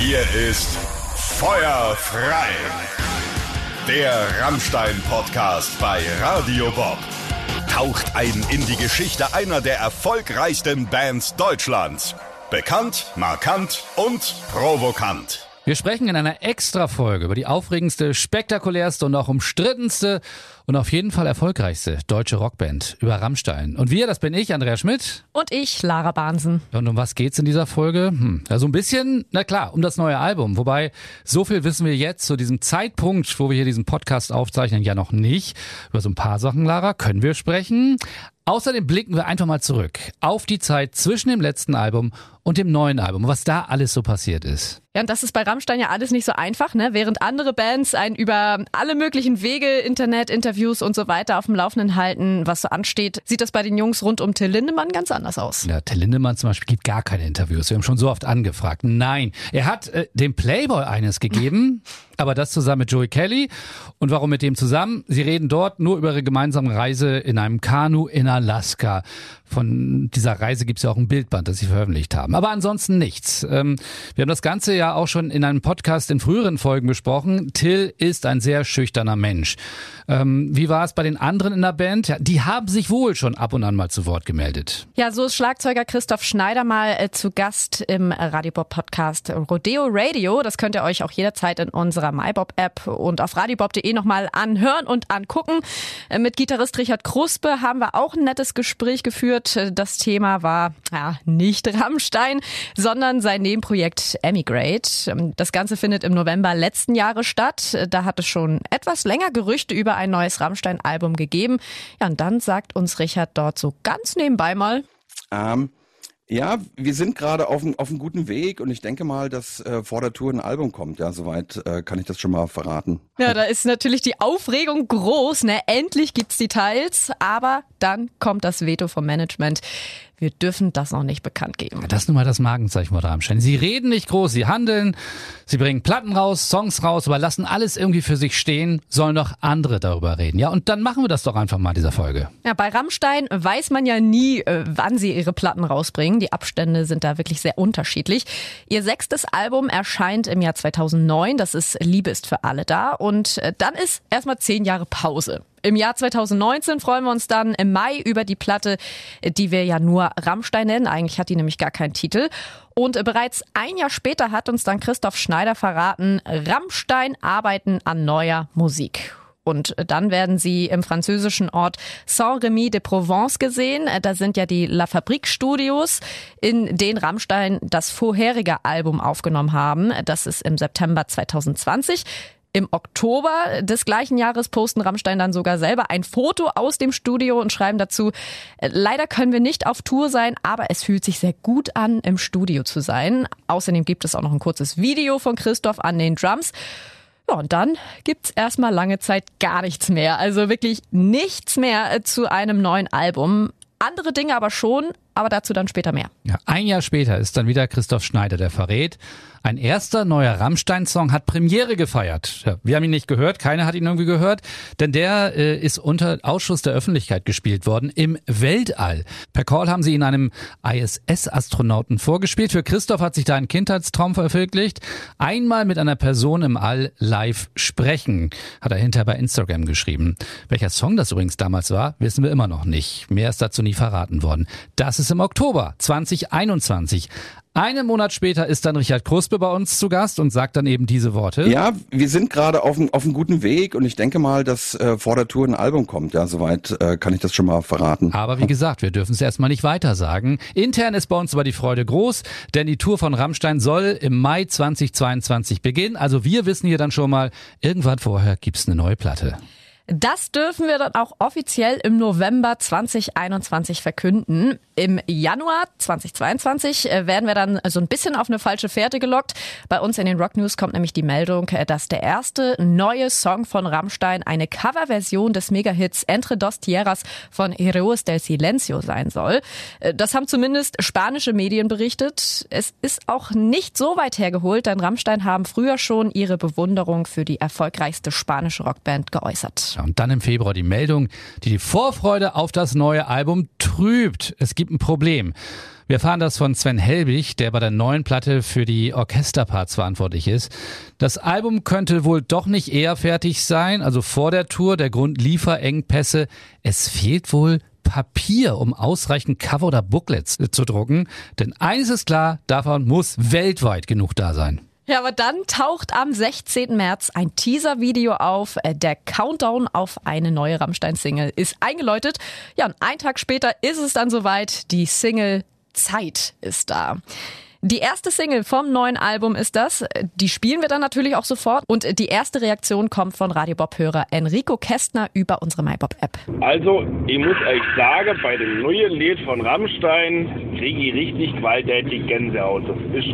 Hier ist Feuer frei. Der Rammstein-Podcast bei Radio Bob. Taucht ein in die Geschichte einer der erfolgreichsten Bands Deutschlands. Bekannt, markant und provokant. Wir sprechen in einer Extra-Folge über die aufregendste, spektakulärste und auch umstrittenste und auf jeden Fall erfolgreichste deutsche Rockband über Rammstein. Und wir, das bin ich, Andrea Schmidt. Und ich, Lara Bahnsen. Und um was geht's in dieser Folge? Hm, ja, so ein bisschen, na klar, um das neue Album. Wobei, so viel wissen wir jetzt zu diesem Zeitpunkt, wo wir hier diesen Podcast aufzeichnen, ja noch nicht. Über so ein paar Sachen, Lara, können wir sprechen. Außerdem blicken wir einfach mal zurück auf die Zeit zwischen dem letzten Album und dem neuen Album, was da alles so passiert ist. Ja, und das ist bei Rammstein ja alles nicht so einfach, ne? Während andere Bands einen über alle möglichen Wege, Internet, Interviews und so weiter auf dem Laufenden halten, was so ansteht, sieht das bei den Jungs rund um Till Lindemann ganz anders aus. Ja, Till Lindemann zum Beispiel gibt gar keine Interviews. Wir haben schon so oft angefragt. Nein, er hat äh, dem Playboy eines gegeben, aber das zusammen mit Joey Kelly. Und warum mit dem zusammen? Sie reden dort nur über ihre gemeinsame Reise in einem Kanu in Alaska. Von dieser Reise gibt es ja auch ein Bildband, das sie veröffentlicht haben. Aber ansonsten nichts. Ähm, wir haben das Ganze ja auch schon in einem Podcast in früheren Folgen besprochen. Till ist ein sehr schüchterner Mensch. Ähm, wie war es bei den anderen in der Band? Die haben sich wohl schon ab und an mal zu Wort gemeldet. Ja, so ist Schlagzeuger Christoph Schneider mal äh, zu Gast im Radiobob-Podcast Rodeo Radio. Das könnt ihr euch auch jederzeit in unserer MyBob-App und auf radiobob.de nochmal anhören und angucken. Äh, mit Gitarrist Richard Kruspe haben wir auch ein nettes Gespräch geführt geführt. Das Thema war ja, nicht Rammstein, sondern sein Nebenprojekt Emigrate. Das Ganze findet im November letzten Jahres statt. Da hat es schon etwas länger Gerüchte über ein neues Rammstein-Album gegeben. Ja, und dann sagt uns Richard dort so ganz nebenbei mal. Ähm, ja, wir sind gerade auf, auf einem guten Weg und ich denke mal, dass äh, vor der Tour ein Album kommt. Ja, soweit äh, kann ich das schon mal verraten. Ja, da ist natürlich die Aufregung groß. Ne? Endlich gibt's Details, aber dann kommt das Veto vom Management. Wir dürfen das noch nicht bekannt geben. Das ist nun mal das Markenzeichen von Rammstein. Sie reden nicht groß, sie handeln, sie bringen Platten raus, Songs raus, aber lassen alles irgendwie für sich stehen, sollen doch andere darüber reden. Ja, und dann machen wir das doch einfach mal in dieser Folge. Ja, bei Rammstein weiß man ja nie, äh, wann sie ihre Platten rausbringen. Die Abstände sind da wirklich sehr unterschiedlich. Ihr sechstes Album erscheint im Jahr 2009. Das ist Liebe ist für alle da. Und äh, dann ist erstmal zehn Jahre Pause. Im Jahr 2019 freuen wir uns dann im Mai über die Platte, die wir ja nur Rammstein nennen. Eigentlich hat die nämlich gar keinen Titel. Und bereits ein Jahr später hat uns dann Christoph Schneider verraten, Rammstein arbeiten an neuer Musik. Und dann werden sie im französischen Ort Saint-Rémy de Provence gesehen. Da sind ja die La Fabrique Studios, in denen Rammstein das vorherige Album aufgenommen haben. Das ist im September 2020. Im Oktober des gleichen Jahres posten Rammstein dann sogar selber ein Foto aus dem Studio und schreiben dazu, leider können wir nicht auf Tour sein, aber es fühlt sich sehr gut an, im Studio zu sein. Außerdem gibt es auch noch ein kurzes Video von Christoph an den Drums. Ja, und dann gibt's erstmal lange Zeit gar nichts mehr. Also wirklich nichts mehr zu einem neuen Album. Andere Dinge aber schon, aber dazu dann später mehr. Ja, ein Jahr später ist dann wieder Christoph Schneider, der verrät, ein erster neuer Rammstein-Song hat Premiere gefeiert. Ja, wir haben ihn nicht gehört, keiner hat ihn irgendwie gehört, denn der äh, ist unter Ausschuss der Öffentlichkeit gespielt worden im Weltall. Per Call haben sie ihn einem ISS-Astronauten vorgespielt. Für Christoph hat sich da ein Kindheitstraum verwirklicht. Einmal mit einer Person im All live sprechen, hat er hinterher bei Instagram geschrieben. Welcher Song das übrigens damals war, wissen wir immer noch nicht. Mehr ist dazu nie verraten worden. Das ist im Oktober 2021. Einen Monat später ist dann Richard Kruspe bei uns zu Gast und sagt dann eben diese Worte. Ja, wir sind gerade auf, auf einem guten Weg und ich denke mal, dass äh, vor der Tour ein Album kommt. Ja, soweit äh, kann ich das schon mal verraten. Aber wie gesagt, wir dürfen es erstmal nicht weiter sagen. Intern ist bei uns aber die Freude groß, denn die Tour von Rammstein soll im Mai 2022 beginnen. Also wir wissen hier dann schon mal, irgendwann vorher gibt's eine neue Platte. Das dürfen wir dann auch offiziell im November 2021 verkünden. Im Januar 2022 äh, werden wir dann so ein bisschen auf eine falsche Fährte gelockt. Bei uns in den Rock News kommt nämlich die Meldung, äh, dass der erste neue Song von Rammstein eine Coverversion des Megahits Entre dos Tierras von Heroes del Silencio sein soll. Äh, das haben zumindest spanische Medien berichtet. Es ist auch nicht so weit hergeholt, denn Rammstein haben früher schon ihre Bewunderung für die erfolgreichste spanische Rockband geäußert. Und dann im Februar die Meldung, die die Vorfreude auf das neue Album trübt. Es gibt ein Problem. Wir erfahren das von Sven Helbig, der bei der neuen Platte für die Orchesterparts verantwortlich ist. Das Album könnte wohl doch nicht eher fertig sein, also vor der Tour. Der Grund Lieferengpässe. Es fehlt wohl Papier, um ausreichend Cover oder Booklets zu drucken. Denn eines ist klar, davon muss weltweit genug da sein. Ja, aber dann taucht am 16. März ein Teaser-Video auf. Äh, der Countdown auf eine neue Rammstein-Single ist eingeläutet. Ja, und einen Tag später ist es dann soweit. Die Single Zeit ist da. Die erste Single vom neuen Album ist das. Die spielen wir dann natürlich auch sofort. Und die erste Reaktion kommt von Radio Bob-Hörer Enrico Kästner über unsere MyBob-App. Also, ich muss euch sagen, bei dem neuen Lied von Rammstein kriege ich richtig gewalttätig Gänsehaut. Das ist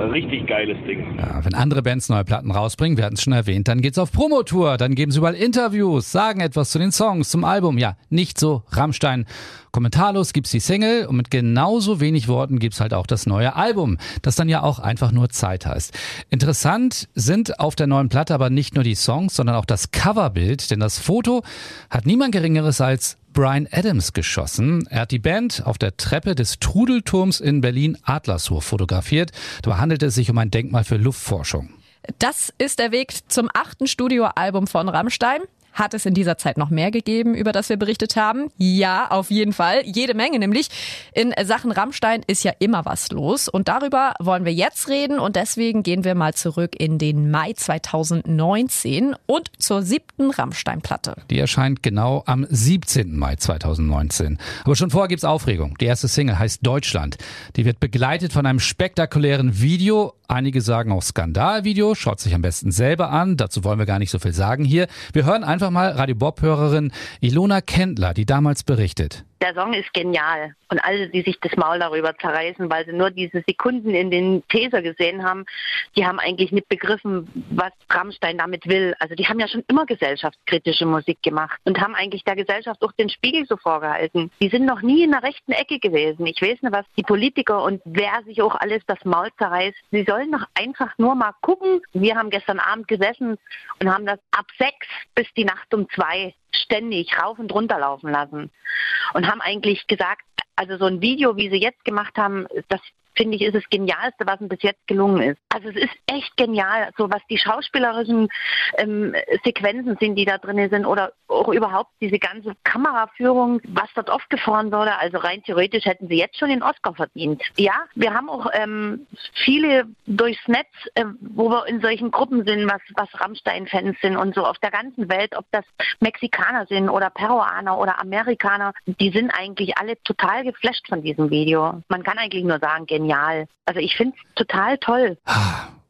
ein richtig geiles Ding. Ja, wenn andere Bands neue Platten rausbringen, wir hatten es schon erwähnt, dann geht's auf Promotour, dann geben sie überall Interviews, sagen etwas zu den Songs, zum Album. Ja, nicht so Rammstein. Kommentarlos gibt's die Single und mit genauso wenig Worten gibt's halt auch das neue Album, das dann ja auch einfach nur Zeit heißt. Interessant sind auf der neuen Platte aber nicht nur die Songs, sondern auch das Coverbild, denn das Foto hat niemand Geringeres als Brian Adams geschossen. Er hat die Band auf der Treppe des Trudelturms in Berlin Adlershof fotografiert. Dabei handelt es sich um ein Denkmal für Luftforschung. Das ist der Weg zum achten Studioalbum von Rammstein. Hat es in dieser Zeit noch mehr gegeben, über das wir berichtet haben? Ja, auf jeden Fall. Jede Menge nämlich. In Sachen Rammstein ist ja immer was los. Und darüber wollen wir jetzt reden. Und deswegen gehen wir mal zurück in den Mai 2019 und zur siebten Rammstein-Platte. Die erscheint genau am 17. Mai 2019. Aber schon vorher gibt's Aufregung. Die erste Single heißt Deutschland. Die wird begleitet von einem spektakulären Video. Einige sagen auch Skandalvideo. Schaut sich am besten selber an. Dazu wollen wir gar nicht so viel sagen hier. Wir hören einfach mal Radio Bob-Hörerin Ilona Kendler, die damals berichtet. Der Song ist genial. Und alle, die sich das Maul darüber zerreißen, weil sie nur diese Sekunden in den Teaser gesehen haben, die haben eigentlich nicht begriffen, was Rammstein damit will. Also die haben ja schon immer gesellschaftskritische Musik gemacht und haben eigentlich der Gesellschaft auch den Spiegel so vorgehalten. Die sind noch nie in der rechten Ecke gewesen. Ich weiß nicht, was die Politiker und wer sich auch alles das Maul zerreißt. Sie sollen doch einfach nur mal gucken. Wir haben gestern Abend gesessen und haben das ab sechs bis die Nacht um zwei ständig rauf und runter laufen lassen. Und haben eigentlich gesagt, also so ein Video, wie sie jetzt gemacht haben, das finde ich, ist das Genialste, was ihm bis jetzt gelungen ist. Also es ist echt genial, so was die schauspielerischen ähm, Sequenzen sind, die da drin sind oder auch überhaupt diese ganze Kameraführung, was dort aufgefahren wurde. Also rein theoretisch hätten sie jetzt schon den Oscar verdient. Ja, wir haben auch ähm, viele durchs Netz, äh, wo wir in solchen Gruppen sind, was, was Rammstein-Fans sind und so auf der ganzen Welt, ob das Mexikaner sind oder Peruaner oder Amerikaner, die sind eigentlich alle total geflasht von diesem Video. Man kann eigentlich nur sagen, genial genial. Also ich finde es total toll.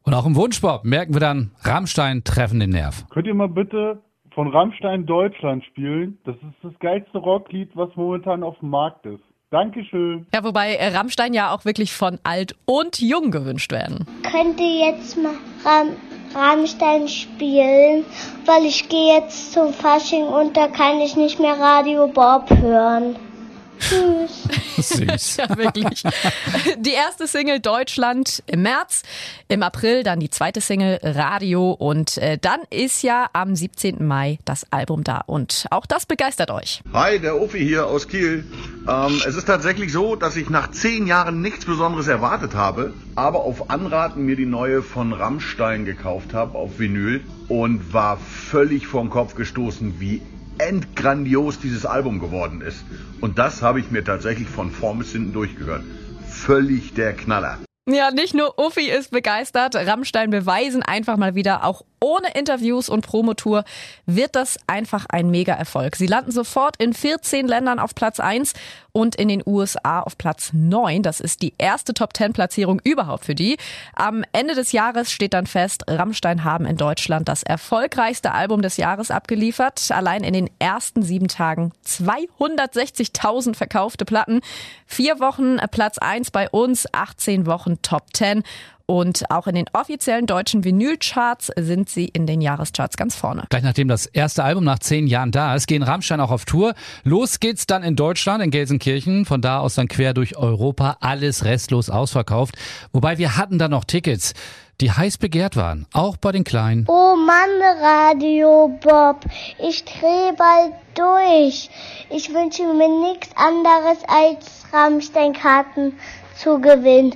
Und auch im Wunschpop merken wir dann, Rammstein treffen den Nerv. Könnt ihr mal bitte von Rammstein Deutschland spielen? Das ist das geilste Rocklied, was momentan auf dem Markt ist. Dankeschön. Ja, wobei Rammstein ja auch wirklich von alt und jung gewünscht werden. Könnt ihr jetzt mal Ram Rammstein spielen, weil ich gehe jetzt zum Fasching und da kann ich nicht mehr Radio Bob hören. Tschüss. Süß. ja, wirklich. Die erste Single Deutschland im März, im April dann die zweite Single Radio und äh, dann ist ja am 17. Mai das Album da und auch das begeistert euch. Hi, der Uffi hier aus Kiel. Ähm, es ist tatsächlich so, dass ich nach zehn Jahren nichts Besonderes erwartet habe, aber auf Anraten mir die neue von Rammstein gekauft habe auf Vinyl und war völlig vom Kopf gestoßen, wie endgrandios dieses Album geworden ist. Und das habe ich mir tatsächlich von vorn bis hinten durchgehört. Völlig der Knaller. Ja, nicht nur Uffi ist begeistert, Rammstein beweisen einfach mal wieder, auch ohne Interviews und Promotour wird das einfach ein Mega-Erfolg. Sie landen sofort in 14 Ländern auf Platz 1 und in den USA auf Platz 9. Das ist die erste Top-10-Platzierung überhaupt für die. Am Ende des Jahres steht dann fest, Rammstein haben in Deutschland das erfolgreichste Album des Jahres abgeliefert. Allein in den ersten sieben Tagen 260.000 verkaufte Platten. Vier Wochen Platz 1 bei uns, 18 Wochen Top 10. Und auch in den offiziellen deutschen Vinylcharts sind sie in den Jahrescharts ganz vorne. Gleich nachdem das erste Album nach zehn Jahren da ist, gehen Rammstein auch auf Tour. Los geht's dann in Deutschland, in Gelsenkirchen. Von da aus dann quer durch Europa. Alles restlos ausverkauft. Wobei wir hatten da noch Tickets die heiß begehrt waren, auch bei den Kleinen. Oh Mann, Radio Bob, ich dreh bald durch. Ich wünsche mir nichts anderes als Rammstein-Karten zu gewinnen.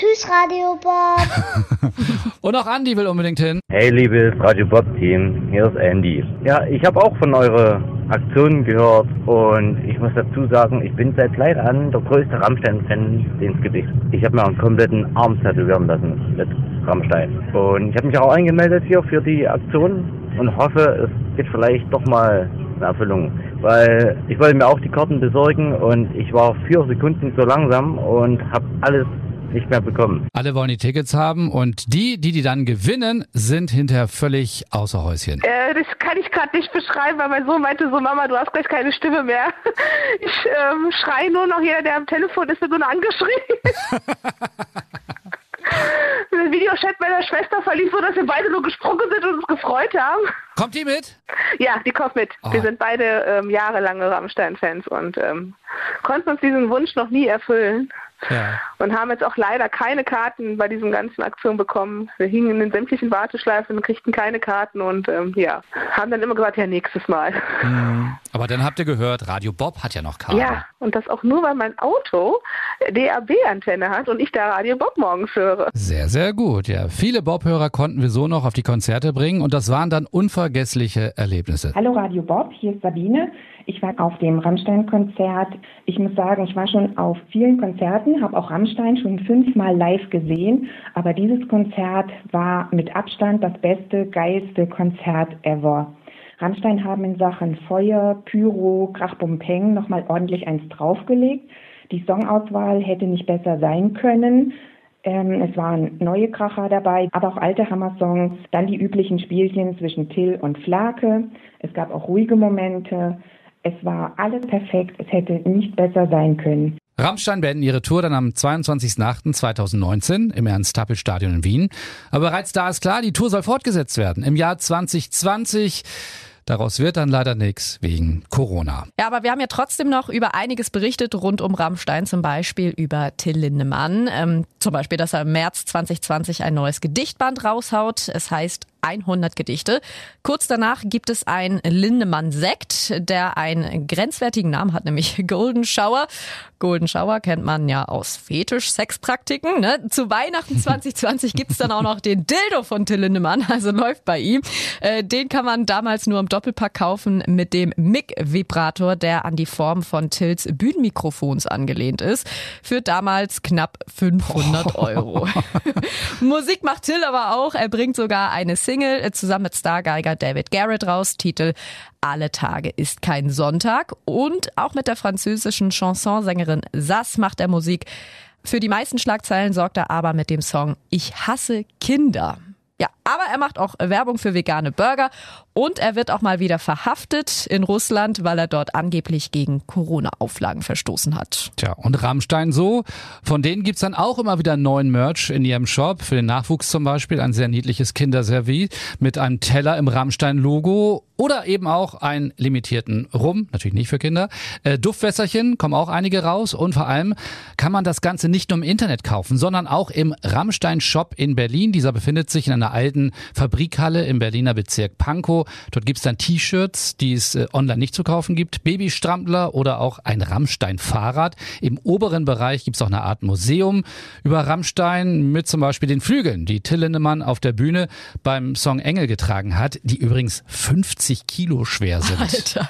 Tschüss, Radio Bob. Und auch Andi will unbedingt hin. Hey, liebes Radio Bob Team, hier ist Andy. Ja, ich habe auch von eurer Aktion gehört und ich muss dazu sagen, ich bin seit Leid an der größte Rammstein-Fan, den es gibt. Ich habe mir einen kompletten Arm tätowieren lassen mit Rammstein. Und ich habe mich auch eingemeldet hier für die Aktion und hoffe, es geht vielleicht doch mal in Erfüllung. Weil ich wollte mir auch die Karten besorgen und ich war vier Sekunden zu langsam und habe alles nicht mehr bekommen. Alle wollen die Tickets haben und die, die die dann gewinnen, sind hinterher völlig außer Häuschen. Äh, das kann ich gerade nicht beschreiben, weil mein Sohn meinte so, Mama, du hast gleich keine Stimme mehr. Ich ähm, schreie nur noch, jeder, der am Telefon ist, wird nur noch angeschrien. Der Videochat meiner Schwester verlief so, dass wir beide nur gesprungen sind und uns gefreut haben. Kommt die mit? Ja, die kommt mit. Oh. Wir sind beide ähm, jahrelange Rammstein-Fans und ähm, konnten uns diesen Wunsch noch nie erfüllen. Ja. Und haben jetzt auch leider keine Karten bei diesen ganzen Aktionen bekommen. Wir hingen in den sämtlichen Warteschleifen und kriegten keine Karten und ähm, ja, haben dann immer gesagt, ja, nächstes Mal. Mhm. Aber dann habt ihr gehört, Radio Bob hat ja noch Karten. Ja, und das auch nur, weil mein Auto DAB-Antenne hat und ich da Radio Bob morgens höre. Sehr, sehr gut. Ja, viele Bob-Hörer konnten wir so noch auf die Konzerte bringen und das waren dann unvergessliche Erlebnisse. Hallo Radio Bob, hier ist Sabine. Ich war auf dem Rammstein-Konzert. Ich muss sagen, ich war schon auf vielen Konzerten, habe auch Rammstein schon fünfmal live gesehen, aber dieses Konzert war mit Abstand das beste, geilste Konzert ever. Rammstein haben in Sachen Feuer, Pyro, Krachbumpeng nochmal ordentlich eins draufgelegt. Die Songauswahl hätte nicht besser sein können. Ähm, es waren neue Kracher dabei, aber auch alte Hammer-Songs. Dann die üblichen Spielchen zwischen Till und Flake. Es gab auch ruhige Momente. Es war alles perfekt. Es hätte nicht besser sein können. Rammstein beenden ihre Tour dann am 22.08.2019 im Ernst-Happel-Stadion in Wien. Aber bereits da ist klar, die Tour soll fortgesetzt werden. Im Jahr 2020 Daraus wird dann leider nichts wegen Corona. Ja, aber wir haben ja trotzdem noch über einiges berichtet rund um Rammstein, zum Beispiel über Till Lindemann. Ähm, zum Beispiel, dass er im März 2020 ein neues Gedichtband raushaut. Es heißt 100 Gedichte. Kurz danach gibt es ein Lindemann-Sekt, der einen grenzwertigen Namen hat, nämlich Golden Shower. Golden Shower kennt man ja aus Fetisch-Sexpraktiken. Ne? Zu Weihnachten 2020 gibt's dann auch noch den Dildo von Till Lindemann, also läuft bei ihm. Äh, den kann man damals nur im Doppelpack kaufen mit dem MIG-Vibrator, der an die Form von Tills Bühnenmikrofons angelehnt ist. Für damals knapp 500 Euro. Musik macht Till aber auch. Er bringt sogar eine Single äh, zusammen mit Stargeiger David Garrett raus. Titel Alle Tage ist kein Sonntag. Und auch mit der französischen Chansonsängerin Sass macht er Musik. Für die meisten Schlagzeilen sorgt er aber mit dem Song Ich hasse Kinder. Ja, aber er macht auch Werbung für vegane Burger und er wird auch mal wieder verhaftet in Russland, weil er dort angeblich gegen Corona-Auflagen verstoßen hat. Tja, und Rammstein so. Von denen gibt's dann auch immer wieder neuen Merch in ihrem Shop. Für den Nachwuchs zum Beispiel ein sehr niedliches Kinderservice mit einem Teller im Rammstein-Logo oder eben auch einen limitierten Rum, natürlich nicht für Kinder. Äh, Duftwässerchen kommen auch einige raus und vor allem kann man das Ganze nicht nur im Internet kaufen, sondern auch im Rammstein-Shop in Berlin. Dieser befindet sich in einer alten Fabrikhalle im Berliner Bezirk Pankow. Dort gibt's dann T-Shirts, die es äh, online nicht zu kaufen gibt, Babystrampler oder auch ein Rammstein-Fahrrad. Im oberen Bereich gibt's auch eine Art Museum über Rammstein mit zum Beispiel den Flügeln, die Till Lindemann auf der Bühne beim Song Engel getragen hat, die übrigens 50 Kilo schwer sind. Alter.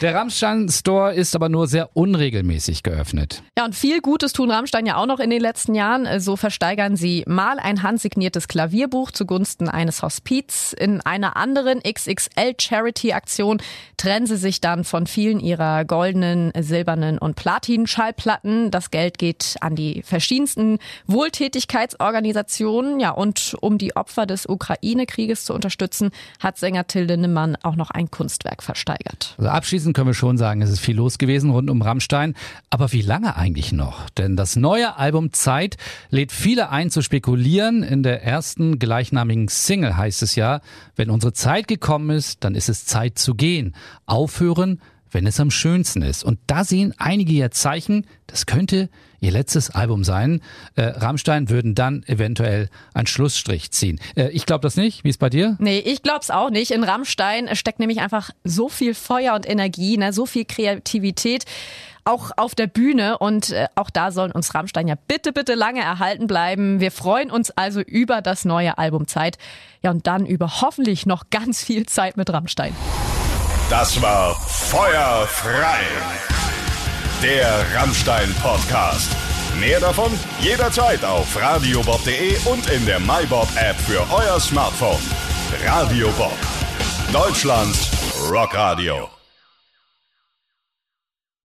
Der Rammstein Store ist aber nur sehr unregelmäßig geöffnet. Ja, und viel Gutes tun Rammstein ja auch noch in den letzten Jahren. So versteigern sie mal ein handsigniertes Klavierbuch zugunsten eines Hospiz. In einer anderen XXL Charity-Aktion trennen sie sich dann von vielen ihrer goldenen, silbernen und Platin-Schallplatten. Das Geld geht an die verschiedensten Wohltätigkeitsorganisationen. Ja, und um die Opfer des Ukraine-Krieges zu unterstützen, hat Sänger Till Lindemann auch noch ein Kunstwerk versteigert. Also abschließend können wir schon sagen, es ist viel los gewesen rund um Rammstein. Aber wie lange eigentlich noch? Denn das neue Album Zeit lädt viele ein zu spekulieren. In der ersten gleichnamigen Single heißt es ja, wenn unsere Zeit gekommen ist, dann ist es Zeit zu gehen. Aufhören wenn es am schönsten ist. Und da sehen einige ja Zeichen, das könnte ihr letztes Album sein. Äh, Rammstein würden dann eventuell einen Schlussstrich ziehen. Äh, ich glaube das nicht. Wie ist bei dir? Nee, ich glaub's auch nicht. In Rammstein steckt nämlich einfach so viel Feuer und Energie, ne, so viel Kreativität auch auf der Bühne und äh, auch da sollen uns Rammstein ja bitte, bitte lange erhalten bleiben. Wir freuen uns also über das neue Album Zeit. Ja, und dann über hoffentlich noch ganz viel Zeit mit Rammstein. Das war Feuerfrei, der Rammstein-Podcast. Mehr davon jederzeit auf radiobob.de und in der MyBob-App für euer Smartphone. Radio Bob, Deutschlands Rockradio.